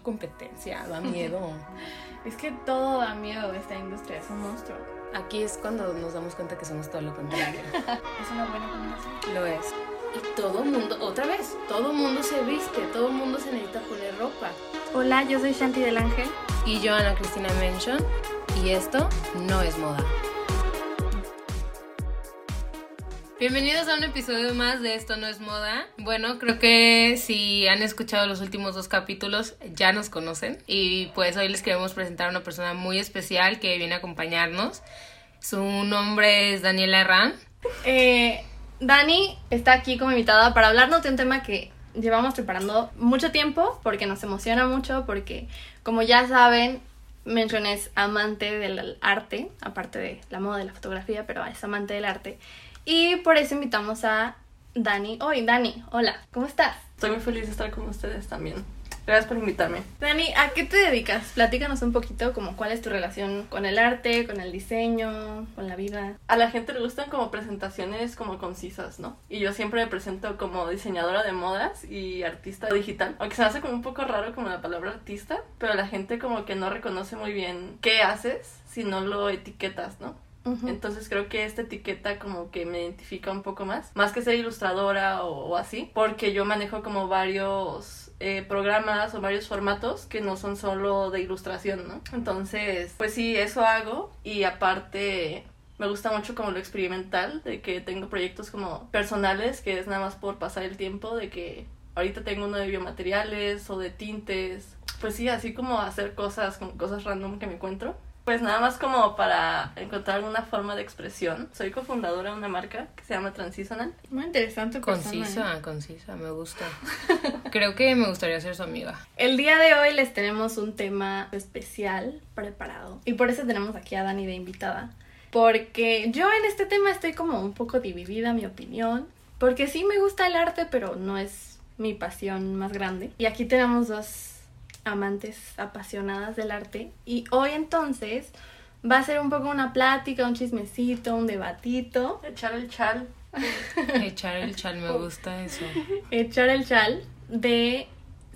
mucha competencia, da miedo. es que todo da miedo esta industria, es un monstruo. Aquí es cuando nos damos cuenta que somos todo lo contrario. es una buena combinación. Lo es. Y todo mundo, otra vez, todo mundo se viste, todo mundo se necesita poner ropa. Hola, yo soy Shanti del Ángel. Y yo, Ana Cristina Mention. Y esto no es moda. Bienvenidos a un episodio más de Esto no es moda. Bueno, creo que si han escuchado los últimos dos capítulos ya nos conocen y pues hoy les queremos presentar a una persona muy especial que viene a acompañarnos. Su nombre es Daniela Herrán. Eh, Dani está aquí como invitada para hablarnos de un tema que llevamos preparando mucho tiempo porque nos emociona mucho porque como ya saben Mention es amante del arte, aparte de la moda y la fotografía, pero es amante del arte. Y por eso invitamos a Dani hoy. Dani, hola, ¿cómo estás? Estoy muy feliz de estar con ustedes también. Gracias por invitarme. Dani, ¿a qué te dedicas? Platícanos un poquito como cuál es tu relación con el arte, con el diseño, con la vida. A la gente le gustan como presentaciones como concisas, ¿no? Y yo siempre me presento como diseñadora de modas y artista digital. Aunque se me hace como un poco raro como la palabra artista, pero la gente como que no reconoce muy bien qué haces si no lo etiquetas, ¿no? Entonces creo que esta etiqueta como que me identifica un poco más, más que ser ilustradora o, así, porque yo manejo como varios eh, programas o varios formatos que no son solo de ilustración, ¿no? Entonces, pues sí, eso hago y aparte me gusta mucho como lo experimental, de que tengo proyectos como personales, que es nada más por pasar el tiempo, de que ahorita tengo uno de biomateriales o de tintes, pues sí, así como hacer cosas, como cosas random que me encuentro. Pues nada más como para encontrar alguna forma de expresión. Soy cofundadora de una marca que se llama Transitional. Muy interesante. Concisa, ¿eh? concisa, me gusta. Creo que me gustaría ser su amiga. El día de hoy les tenemos un tema especial preparado. Y por eso tenemos aquí a Dani de invitada. Porque yo en este tema estoy como un poco dividida, mi opinión. Porque sí me gusta el arte, pero no es mi pasión más grande. Y aquí tenemos dos amantes apasionadas del arte. Y hoy entonces va a ser un poco una plática, un chismecito, un debatito. Echar el chal. Echar el chal, me gusta eso. Echar el chal de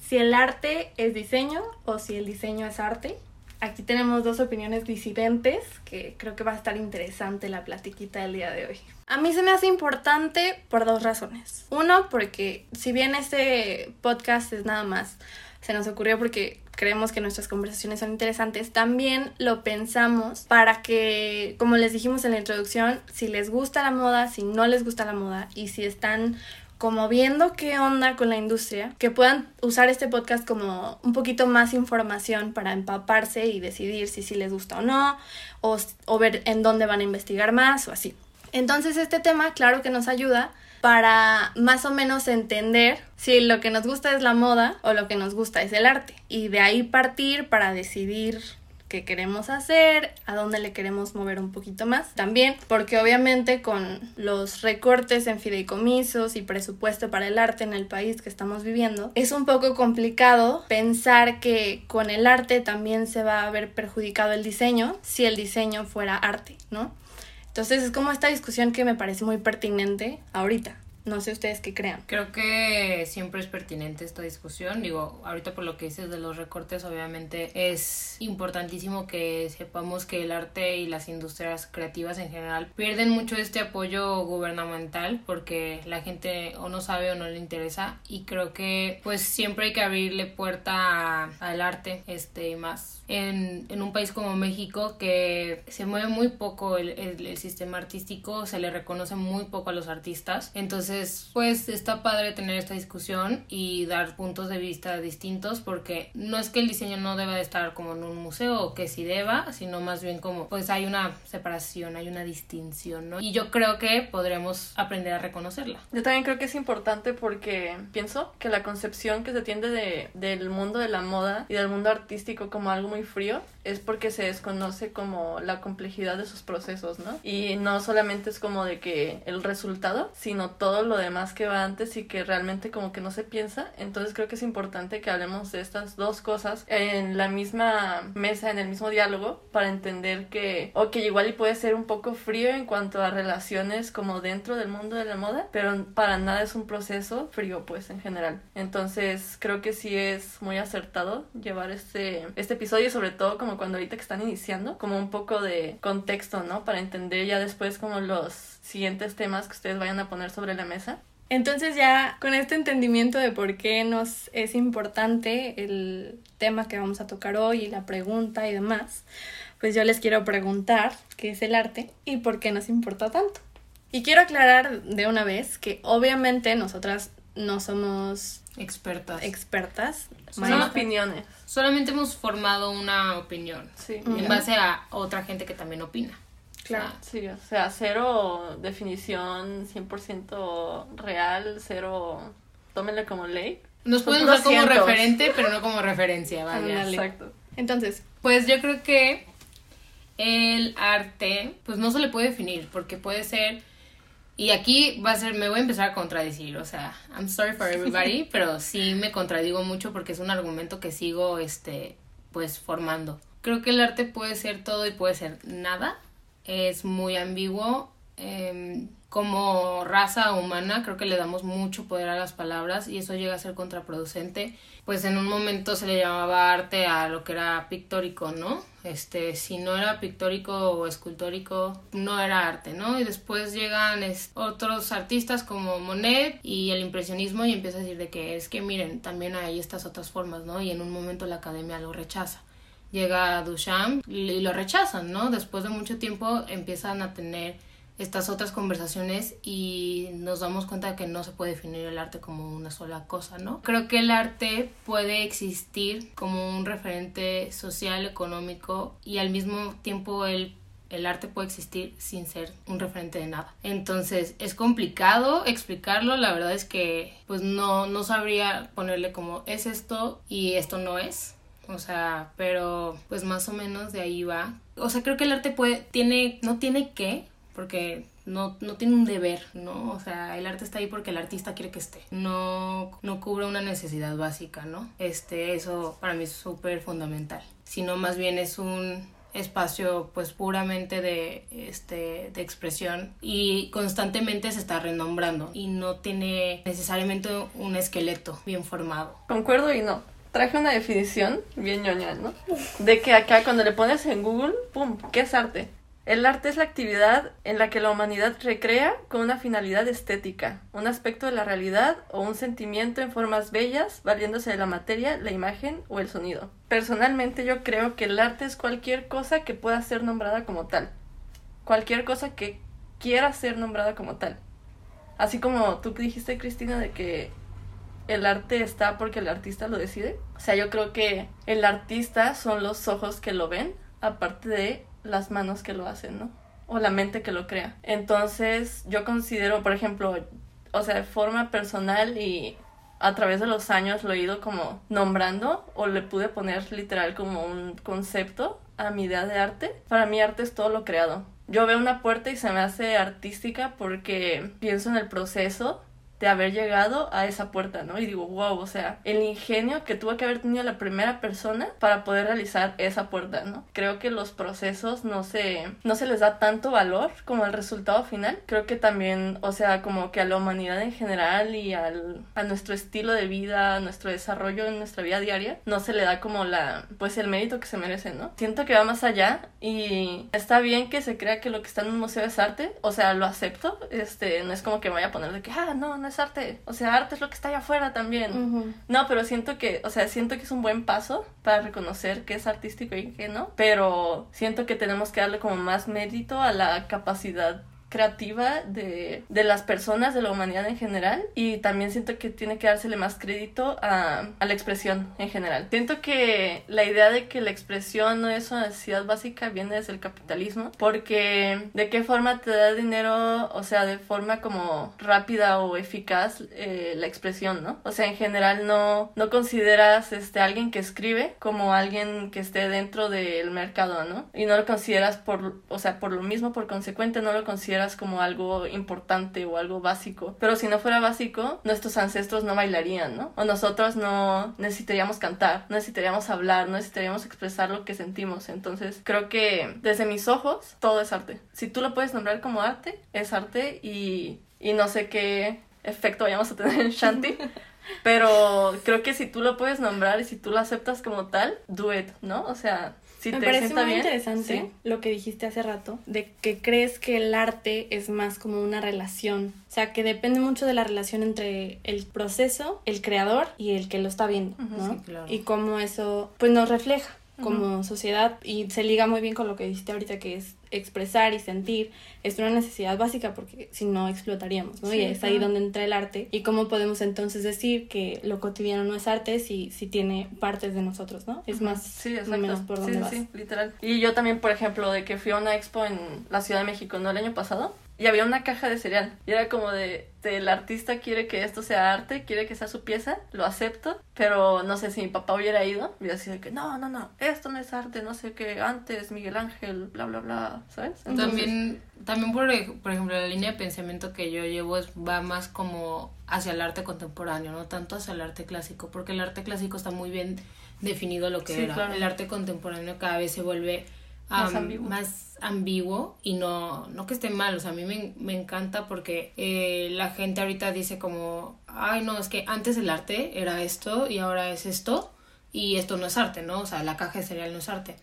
si el arte es diseño o si el diseño es arte. Aquí tenemos dos opiniones disidentes que creo que va a estar interesante la platiquita del día de hoy. A mí se me hace importante por dos razones. Uno, porque si bien este podcast es nada más se nos ocurrió porque creemos que nuestras conversaciones son interesantes, también lo pensamos para que, como les dijimos en la introducción, si les gusta la moda, si no les gusta la moda y si están como viendo qué onda con la industria, que puedan usar este podcast como un poquito más información para empaparse y decidir si sí les gusta o no, o, o ver en dónde van a investigar más o así. Entonces este tema, claro que nos ayuda para más o menos entender si lo que nos gusta es la moda o lo que nos gusta es el arte. Y de ahí partir para decidir qué queremos hacer, a dónde le queremos mover un poquito más. También porque obviamente con los recortes en fideicomisos y presupuesto para el arte en el país que estamos viviendo, es un poco complicado pensar que con el arte también se va a ver perjudicado el diseño si el diseño fuera arte, ¿no? Entonces es como esta discusión que me parece muy pertinente ahorita. No sé ustedes qué crean. Creo que siempre es pertinente esta discusión. Digo, ahorita por lo que dices de los recortes, obviamente es importantísimo que sepamos que el arte y las industrias creativas en general pierden mucho este apoyo gubernamental porque la gente o no sabe o no le interesa y creo que pues siempre hay que abrirle puerta al arte este más en, en, un país como México que se mueve muy poco el, el, sistema artístico, se le reconoce muy poco a los artistas. Entonces, pues está padre tener esta discusión y dar puntos de vista distintos porque no es que el diseño no deba de estar como en un museo o que sí deba, sino más bien como pues hay una separación, hay una distinción, ¿no? Y yo creo que podremos aprender a reconocerla. Yo también creo que es importante porque pienso que la concepción que se tiende de, del mundo de la moda y del mundo artístico como algo muy frío es porque se desconoce como la complejidad de sus procesos, ¿no? Y no solamente es como de que el resultado, sino todo lo demás que va antes y que realmente como que no se piensa. Entonces creo que es importante que hablemos de estas dos cosas en la misma mesa, en el mismo diálogo, para entender que, ok, igual y puede ser un poco frío en cuanto a relaciones como dentro del mundo de la moda, pero para nada es un proceso frío pues en general. Entonces creo que sí es muy acertado llevar este, este episodio, sobre todo como cuando ahorita que están iniciando, como un poco de contexto, ¿no? Para entender ya después como los siguientes temas que ustedes vayan a poner sobre la mesa. Entonces ya con este entendimiento de por qué nos es importante el tema que vamos a tocar hoy y la pregunta y demás, pues yo les quiero preguntar qué es el arte y por qué nos importa tanto. Y quiero aclarar de una vez que obviamente nosotras no somos expertas. expertas. Son opiniones. Solamente hemos formado una opinión Sí. en base a otra gente que también opina. Claro. O sea, Sí, o sea, cero definición 100% real, cero... Tómenle como ley. nos Son pueden usar como 200. referente, pero no como referencia. Ándale. Exacto. Entonces, Pues yo creo que el arte, pues no se le puede definir, porque puede ser, y aquí va a ser, me voy a empezar a contradecir, o sea, I'm sorry for everybody, pero sí me contradigo mucho porque es un argumento que sigo, este, pues formando. Creo que el arte puede ser todo y puede ser nada, es muy ambiguo. Em, como raza humana creo que le damos mucho poder a las palabras y eso llega a ser contraproducente. Pues en un momento se le llamaba arte a lo que era pictórico, ¿no? Este, si no era pictórico o escultórico, no era arte, ¿no? Y después llegan otros artistas como Monet y el impresionismo y empieza a decir de que es que miren, también hay estas otras formas, ¿no? Y en un momento la academia lo rechaza llega Duchamp y lo rechazan, ¿no? Después de mucho tiempo empiezan a tener estas otras conversaciones y nos damos cuenta de que no se puede definir el arte como una sola cosa, ¿no? Creo que el arte puede existir como un referente social, económico y al mismo tiempo el el arte puede existir sin ser un referente de nada. Entonces es complicado explicarlo, la verdad es que pues no, no sabría ponerle como es esto y esto no es. O sea, pero pues más o menos de ahí va. O sea, creo que el arte puede, tiene, no tiene que, porque no, no tiene un deber, ¿no? O sea, el arte está ahí porque el artista quiere que esté. No, no cubre una necesidad básica, ¿no? Este, eso para mí es súper fundamental. Sino más bien es un espacio pues puramente de este de expresión y constantemente se está renombrando y no tiene necesariamente un esqueleto bien formado. Concuerdo y no. Traje una definición bien ñoña, ¿no? De que acá cuando le pones en Google, ¡pum! ¿Qué es arte? El arte es la actividad en la que la humanidad recrea con una finalidad estética, un aspecto de la realidad o un sentimiento en formas bellas, valiéndose de la materia, la imagen o el sonido. Personalmente yo creo que el arte es cualquier cosa que pueda ser nombrada como tal. Cualquier cosa que quiera ser nombrada como tal. Así como tú dijiste, Cristina, de que el arte está porque el artista lo decide. O sea, yo creo que el artista son los ojos que lo ven, aparte de las manos que lo hacen, ¿no? O la mente que lo crea. Entonces, yo considero, por ejemplo, o sea, de forma personal y a través de los años lo he ido como nombrando o le pude poner literal como un concepto a mi idea de arte. Para mí arte es todo lo creado. Yo veo una puerta y se me hace artística porque pienso en el proceso de haber llegado a esa puerta, ¿no? Y digo, wow, o sea, el ingenio que tuvo que haber tenido la primera persona para poder realizar esa puerta, ¿no? Creo que los procesos no se, no se les da tanto valor como el resultado final. Creo que también, o sea, como que a la humanidad en general y al, a nuestro estilo de vida, a nuestro desarrollo en nuestra vida diaria, no se le da como la, pues el mérito que se merece, ¿no? Siento que va más allá y está bien que se crea que lo que está en un museo es arte, o sea, lo acepto, este, no es como que me vaya a poner de que, ah, no, no es arte, o sea, arte es lo que está allá afuera también. No, pero siento que, o sea, siento que es un buen paso para reconocer que es artístico y que no, pero siento que tenemos que darle como más mérito a la capacidad creativa de, de las personas, de la humanidad en general, y también siento que tiene que dársele más crédito a, a la expresión en general. Siento que la idea de que la expresión no es una necesidad básica viene desde el capitalismo, porque de qué forma te da dinero, o sea, de forma como rápida o eficaz eh, la expresión, ¿no? O sea, en general no, no consideras este, alguien que escribe como alguien que esté dentro del mercado, ¿no? Y no lo consideras por, o sea, por lo mismo, por consecuente, no lo consideras consideras como algo importante o algo básico. Pero si no fuera básico, nuestros ancestros no bailarían, ¿no? O nosotros no necesitaríamos cantar, no necesitaríamos hablar, no necesitaríamos expresar lo que sentimos. Entonces, creo que desde mis ojos, todo es arte. Si tú lo puedes nombrar como arte, es arte y, y no sé qué efecto vayamos a tener en Shanti. Pero creo que si tú lo puedes nombrar y si tú lo aceptas como tal, do it, ¿no? O sea, si Me te parece muy bien. interesante sí. lo que dijiste hace rato, de que crees que el arte es más como una relación. O sea, que depende mucho de la relación entre el proceso, el creador y el que lo está viendo, ¿no? sí, claro. Y cómo eso, pues, nos refleja como sociedad y se liga muy bien con lo que dijiste ahorita que es expresar y sentir es una necesidad básica porque si no explotaríamos, ¿no? Sí, y es ahí donde entra el arte y cómo podemos entonces decir que lo cotidiano no es arte si, si tiene partes de nosotros, ¿no? Es más Sí, o menos por donde sí, vas. sí, literal. Y yo también, por ejemplo, de que fui a una expo en la Ciudad de México, ¿no? El año pasado. Y había una caja de cereal. Y era como de, de, el artista quiere que esto sea arte, quiere que sea su pieza, lo acepto. Pero no sé si mi papá hubiera ido, hubiera sido de que no, no, no, esto no es arte, no sé qué, antes Miguel Ángel, bla, bla, bla, ¿sabes? Entonces, También, también por, por ejemplo, la línea de pensamiento que yo llevo es, va más como hacia el arte contemporáneo, no tanto hacia el arte clásico, porque el arte clásico está muy bien definido lo que Sí, era. claro. El arte contemporáneo cada vez se vuelve Más am, ambiguo. más ambiguo y no, no que esté mal, o sea, a mí me, me encanta porque eh, la gente ahorita dice como, ay no, es que antes el arte era esto y ahora es esto y esto no es arte, ¿no? O sea, la caja de cereal no es arte.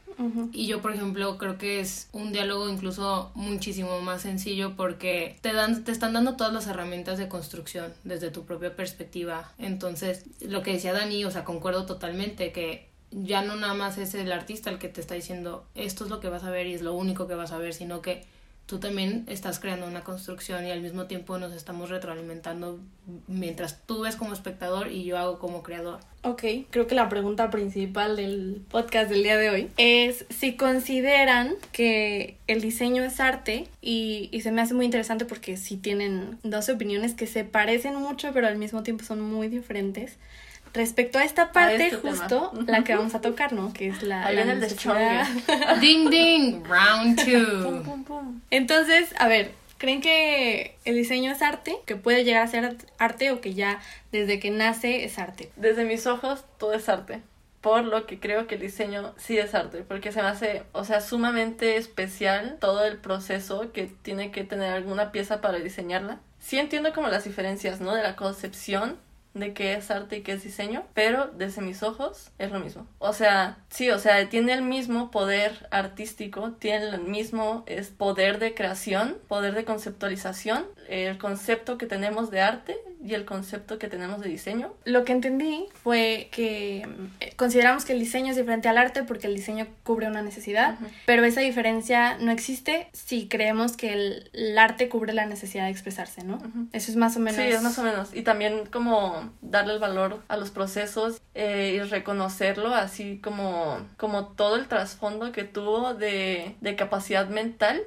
Y yo, por ejemplo, creo que es un diálogo incluso muchísimo más sencillo porque te dan, te están dando todas las herramientas de construcción desde tu propia perspectiva. Entonces, lo que decía Dani, o sea, concuerdo totalmente que ya no nada más es el artista el que te está diciendo esto es lo que vas a ver y es lo único que vas a ver, sino que tú también estás creando una construcción y al mismo tiempo nos estamos retroalimentando mientras tú ves como espectador y yo hago como creador. Ok, creo que la pregunta principal del podcast del día de hoy es si consideran que el diseño es arte y, se me hace muy interesante porque sí tienen dos opiniones que se parecen mucho pero al mismo tiempo son muy diferentes. Respecto a esta parte este tema. justo, la que vamos a tocar, ¿no? Que es la, Ahí la viene el. Ding ding, round Pum, two. pum, pum. Entonces, a ver, ¿creen que el diseño es arte? ¿Que puede llegar a ser arte o que ya desde que nace es arte? Desde mis ojos, todo es arte. Por lo que creo que el diseño sí es arte. Porque se me hace, o sea, sumamente especial todo el proceso que tiene que tener alguna pieza para diseñarla. Sí entiendo como las diferencias, ¿no? De la concepción de qué es arte y qué es diseño, pero desde mis ojos es lo mismo. O sea, sí, o sea, tiene el mismo poder artístico, tiene el mismo es, poder de creación, poder de conceptualización, el concepto que tenemos de arte y el concepto que tenemos de diseño. Lo que entendí fue que eh, consideramos que el diseño es diferente al arte porque el diseño cubre una necesidad, Ujú. pero esa diferencia no existe si creemos que el, el arte cubre la necesidad de expresarse, ¿no? Ujú. Eso es más o menos. Sí, es más o menos. Y también como darle el valor a los procesos eh, y reconocerlo, así como, como todo el trasfondo que tuvo de, de capacidad mental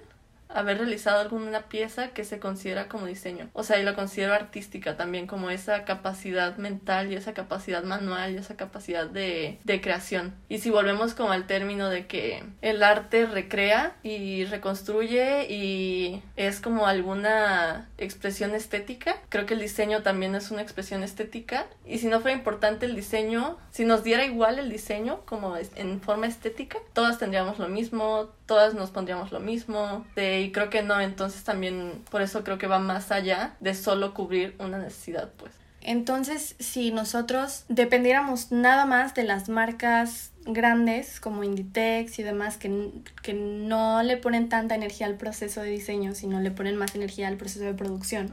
haber realizado alguna pieza que se considera como diseño. O sea, y lo considero artística también, como esa capacidad mental y esa capacidad manual y esa capacidad de, de creación. Y si volvemos como al término de que el arte recrea y reconstruye y es como alguna expresión estética, creo que el diseño también es una expresión estética. Y si no fuera importante el diseño, si nos diera igual el diseño como en forma estética, todas tendríamos lo mismo, todas nos pondríamos lo mismo. de- y creo que no, entonces también por eso creo que va más allá de solo cubrir una necesidad, pues. Entonces, si nosotros dependiéramos nada más de las marcas grandes como Inditex y demás que, que no le ponen tanta energía al proceso de diseño, sino le ponen más energía al proceso de producción,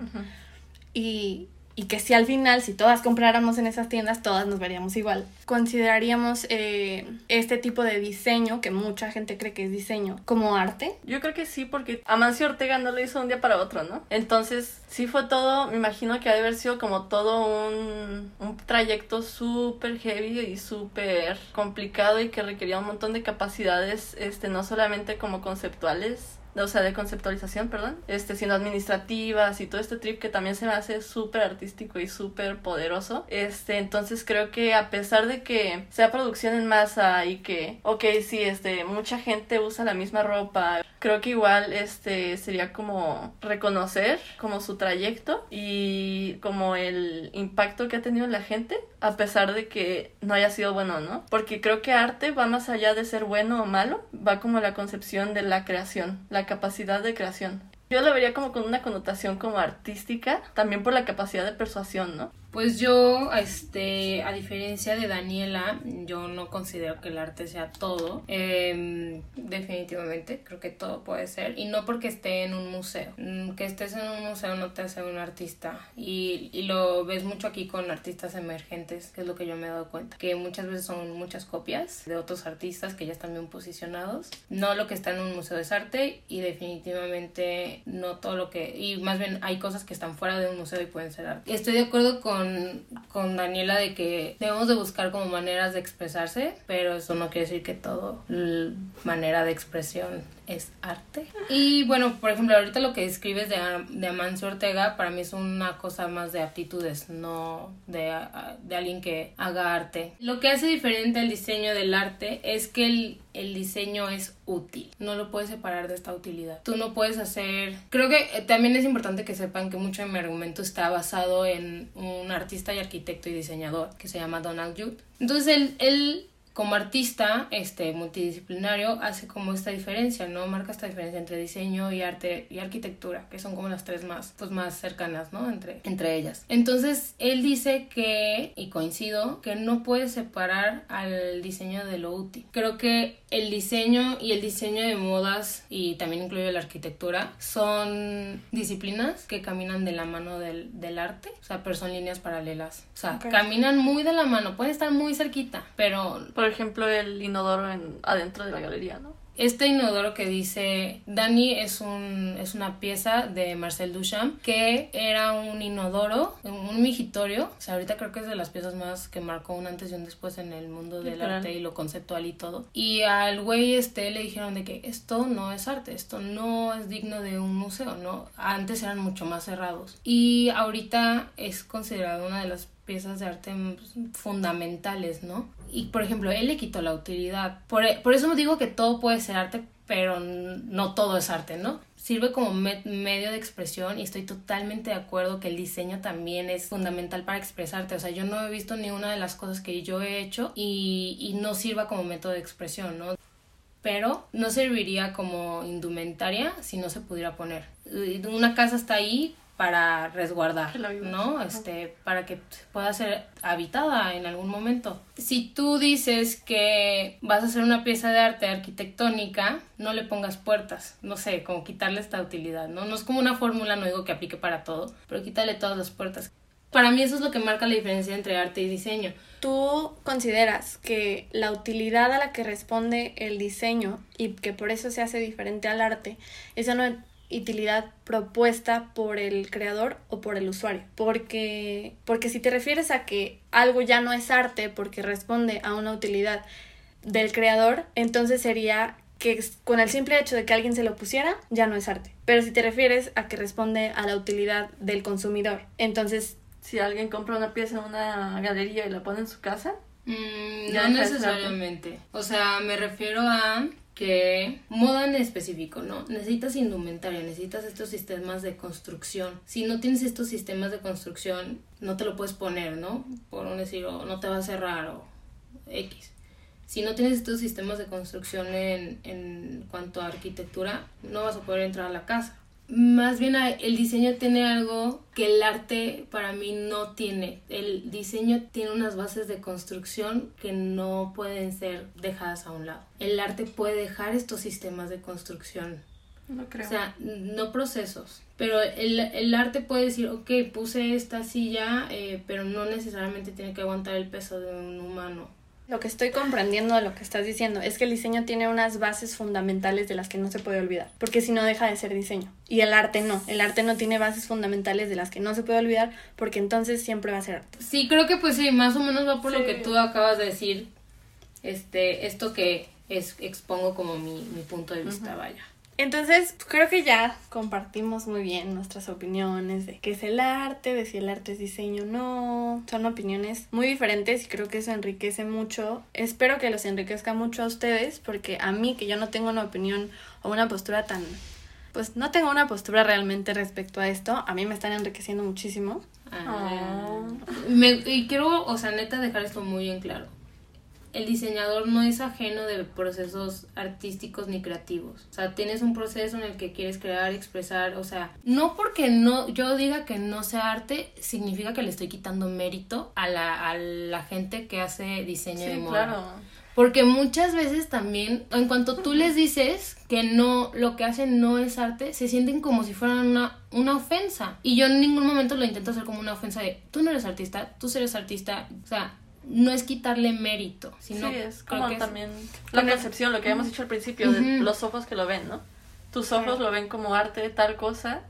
y, y que si al final, si todas compráramos en esas tiendas, todas nos veríamos igual. Consideraríamos eh, este tipo de diseño, que mucha gente cree que es diseño, como arte. Yo creo que sí, porque Amancio Ortega no lo hizo un día para otro, ¿no? Entonces, sí fue todo, me imagino que ha de haber sido como todo un, un trayecto súper heavy y súper complicado y que requería un montón de capacidades, este, no solamente como conceptuales, o sea, de conceptualización, perdón, este, sino administrativas y todo este trip que también se me hace súper artístico y súper poderoso. Este, entonces creo que a pesar de que sea producción en masa y que, ok, sí, este, mucha gente usa la misma ropa, creo que igual este sería como reconocer como su trayecto y como el impacto que ha tenido en la gente a pesar de que no haya sido bueno, ¿no? Porque creo que arte va más allá de ser bueno o malo, va como la concepción de la creación, la capacidad de creación. Yo lo vería como con una connotación como artística, también por la capacidad de persuasión, ¿no? Pues yo, este, a diferencia de Daniela, yo no considero que el arte sea todo. Em, definitivamente, creo que todo puede ser. Y no porque esté en un museo. Mm, que estés en un museo no te hace un artista. Y, y lo ves mucho aquí con artistas emergentes, que es lo que yo me he dado cuenta. Que muchas veces son muchas copias de otros artistas que ya están bien posicionados. No lo que está en un museo es arte y definitivamente no todo lo que... Y más bien hay cosas que están fuera de un museo y pueden ser arte. Estoy de acuerdo con con, Daniela de que debemos de buscar como maneras de expresarse, pero eso no quiere decir que todo manera de expresión es arte. Y bueno, por ejemplo, ahorita lo que escribes de, de Amancio Ortega para mí es una cosa más de aptitudes, no de, de alguien que haga arte. Lo que hace diferente el diseño del arte es que el, el diseño es útil, no lo puedes separar de esta utilidad. Tú no puedes hacer... Creo que eh, también es importante que sepan que mucho de mi argumento está basado en un artista y arquitecto y diseñador que se llama Donald Judd. Entonces él, él como artista este multidisciplinario hace como esta diferencia no marca esta diferencia entre diseño y arte y arquitectura que son como las tres más pues más cercanas no entre entre ellas. Entonces él dice que y coincido que no puede separar al diseño de lo útil. Creo que el diseño y el diseño de modas y también incluye la arquitectura son disciplinas que caminan de la mano del, del arte o sea pero son líneas paralelas. O sea caminan muy de la mano pueden estar muy cerquita pero por ejemplo, el inodoro en, adentro de la galería, ¿no? Este inodoro que dice Dani es, un, es una pieza de Marcel Duchamp que era un inodoro, un migitorio. O sea, ahorita creo que es de las piezas más que marcó un antes y un después en el mundo del arte y lo conceptual y todo. Y al güey este le dijeron de que esto no es arte, esto no es digno de un museo, ¿no? Antes eran mucho más cerrados. Y ahorita es considerado una de las piezas de arte fundamentales, ¿no? Y por ejemplo, él le quitó la utilidad. Por, por eso digo que todo puede ser arte, pero no todo es arte, ¿no? Sirve como medio de expresión y estoy totalmente de acuerdo que el diseño también es fundamental para expresarte. O sea, yo no he visto ni una de las cosas que yo he hecho y, y no sirva como método de expresión, ¿no? pero no serviría como indumentaria si no se pudiera poner. Una casa está ahí para resguardar, ¿no? Este, para que pueda ser habitada en algún momento. Si tú dices que vas a hacer una pieza de arte arquitectónica, no le pongas puertas, no sé, como quitarle esta utilidad, ¿no? No es como una fórmula, no digo que aplique para todo, pero quítale todas las puertas. Para mí eso es lo que marca la diferencia entre arte y diseño. ¿Tú consideras que la utilidad a la que responde el diseño y que por eso se hace diferente al arte, esa no utilidad propuesta por el creador o por el usuario. Porque, porque si te refieres a que algo ya no es arte porque responde a una utilidad del creador, entonces sería que con el simple hecho de que alguien se lo pusiera, ya no es arte. Pero si te refieres a que responde a la utilidad del consumidor, entonces... Si alguien compra una pieza en una galería y la pone en su casa, mm, no necesariamente. O sea, me refiero a que moda en específico, ¿no? Necesitas indumentaria, necesitas estos sistemas de construcción. Si no tienes estos sistemas de construcción, no te lo puedes poner, ¿no? Por un decir, no te va a cerrar o X. Si no tienes estos sistemas de construcción en, en cuanto a arquitectura, no vas a poder entrar a la casa más bien el diseño tiene algo que el arte para mí no tiene. El diseño tiene unas bases de construcción que no pueden ser dejadas a un lado. El arte puede dejar estos sistemas de construcción. No creo. O sea, no procesos. Pero el, el arte puede decir, ok, puse esta silla, eh, pero no necesariamente tiene que aguantar el peso de un humano lo que estoy comprendiendo de lo que estás diciendo es que el diseño tiene unas bases fundamentales de las que no se puede olvidar, porque si no deja de ser diseño. Y el arte no, el arte no tiene bases fundamentales de las que no se puede olvidar, porque entonces siempre va a ser arte. Sí, creo que pues sí, más o menos va por lo que tú acabas de decir, este, esto que es, expongo como mi, mi punto de vista, vaya. Entonces, creo que ya compartimos muy bien nuestras opiniones de qué es el arte, de si el arte es diseño o no. Son opiniones muy diferentes y creo que eso enriquece mucho. Espero que los enriquezca mucho a ustedes porque a mí, que yo no tengo una opinión o una postura tan... Pues no tengo una postura realmente respecto a esto. A mí me están enriqueciendo muchísimo. Ah. Me- y quiero, o sea, neta, dejar esto muy en claro. El diseñador no es ajeno de procesos artísticos ni creativos. O sea, tienes un proceso en el que quieres crear, expresar, o sea, no porque no yo diga que no sea arte, significa que le estoy quitando mérito a la, a la gente que hace diseño de moda. claro. Porque muchas veces también, en cuanto tú les dices que no, lo que hacen no es arte, se sienten como si fueran una, una ofensa. Y yo en ningún momento lo intento hacer como una ofensa de, tú no eres artista, tú eres artista. O sea, no es quitarle mérito, sino sí, es como que es- también la Con el- percepción, lo que habíamos dicho al principio, de los ojos que lo ven, ¿no? Tus ojos lo ven como arte tal cosa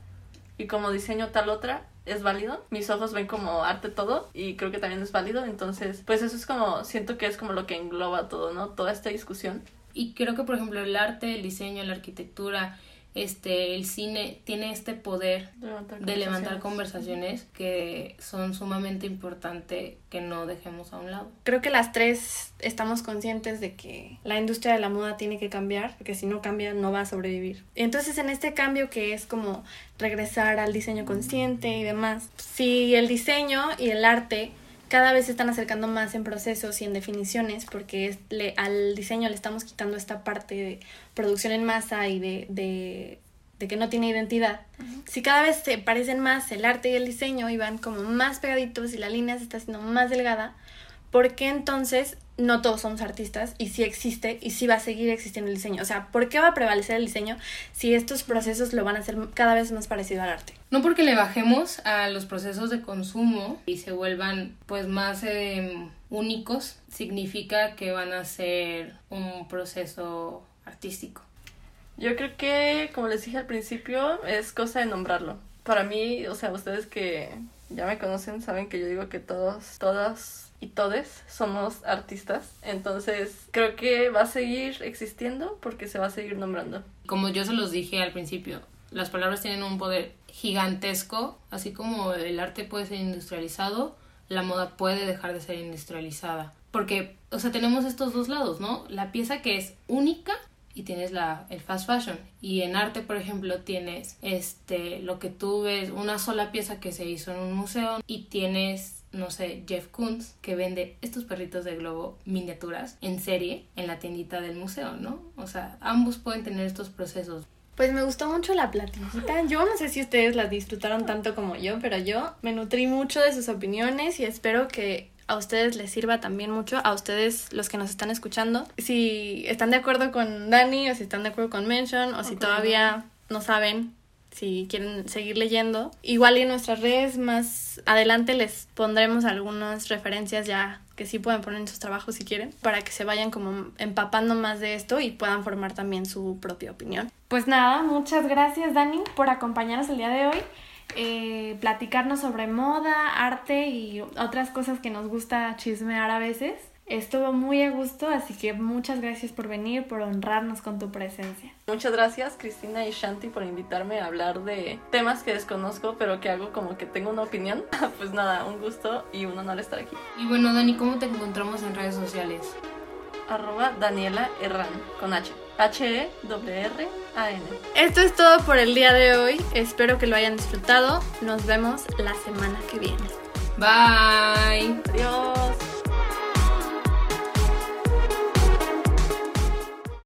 y como diseño tal otra. Es válido, mis ojos ven como arte todo y creo que también es válido, entonces pues eso es como, siento que es como lo que engloba todo, ¿no? Toda esta discusión. Y creo que, por ejemplo, el arte, el diseño, la arquitectura, este, el cine, tiene este poder De levantar de levantar conversaciones. conversaciones que son sumamente importantes que no dejemos a un lado. Creo que las tres estamos conscientes de que la industria de la moda tiene que cambiar, porque si no cambia no va a sobrevivir. Entonces en este cambio que es como regresar al diseño consciente y demás, si el diseño y el arte cada vez se están acercando más en procesos y en definiciones, porque es, le, al diseño le estamos quitando esta parte de producción en masa y de, de, de que no tiene identidad. Si cada vez se parecen más el arte y el diseño y van como más pegaditos y la línea se está haciendo más delgada, ¿por qué entonces no todos somos artistas y sí existe y sí va a seguir existiendo el diseño? O sea, ¿por qué va a prevalecer el diseño si estos procesos lo van a hacer cada vez más parecido al arte? No porque le bajemos a los procesos de consumo y se vuelvan pues más eh, únicos, significa que van a ser un proceso artístico. Yo creo que, como les dije al principio, es cosa de nombrarlo. Para mí, o sea, ustedes que ya me conocen saben que yo digo que todos, todas y todes somos artistas. Entonces, creo que va a seguir existiendo porque se va a seguir nombrando. Como yo se los dije al principio, las palabras tienen un poder gigantesco, así como el arte puede ser industrializado, la moda puede dejar de ser industrializada. Porque, o sea, tenemos estos dos lados, ¿no? La pieza que es única y tienes la, el fast fashion. Y en arte, por ejemplo, tienes este, lo que tú ves, una sola pieza que se hizo en un museo y tienes, no sé, Jeff Koons que vende estos perritos de globo miniaturas en serie en la tiendita del museo, ¿no? O sea, ambos pueden tener estos procesos. Pues me gustó mucho la platiquita. Yo no sé si ustedes la disfrutaron tanto como yo, pero yo me nutrí mucho de sus opiniones y espero que a ustedes les sirva también mucho, a ustedes los que nos están escuchando. Si están de acuerdo con Dani o si están de acuerdo con Mention o si todavía no saben si quieren seguir leyendo. Igual en nuestras redes más adelante les pondremos algunas referencias ya que sí pueden poner en sus trabajos si quieren, para que se vayan como empapando más de esto y puedan formar también su propia opinión. Pues nada, muchas gracias Dani por acompañarnos el día de hoy, eh, platicarnos sobre moda, arte y otras cosas que nos gusta chismear a veces. Estuvo muy a gusto, así que muchas gracias por venir, por honrarnos con tu presencia. Muchas gracias Cristina y Shanti por invitarme a hablar de temas que desconozco, pero que hago como que tengo una opinión. pues nada, un gusto y un honor estar aquí. Y bueno, Dani, ¿cómo te encontramos en redes sociales? Arroba Daniela Herran con H. H-E-R-R-A-N. Esto es todo por el día de hoy, espero que lo hayan disfrutado, nos vemos la semana que viene. Bye. Adiós.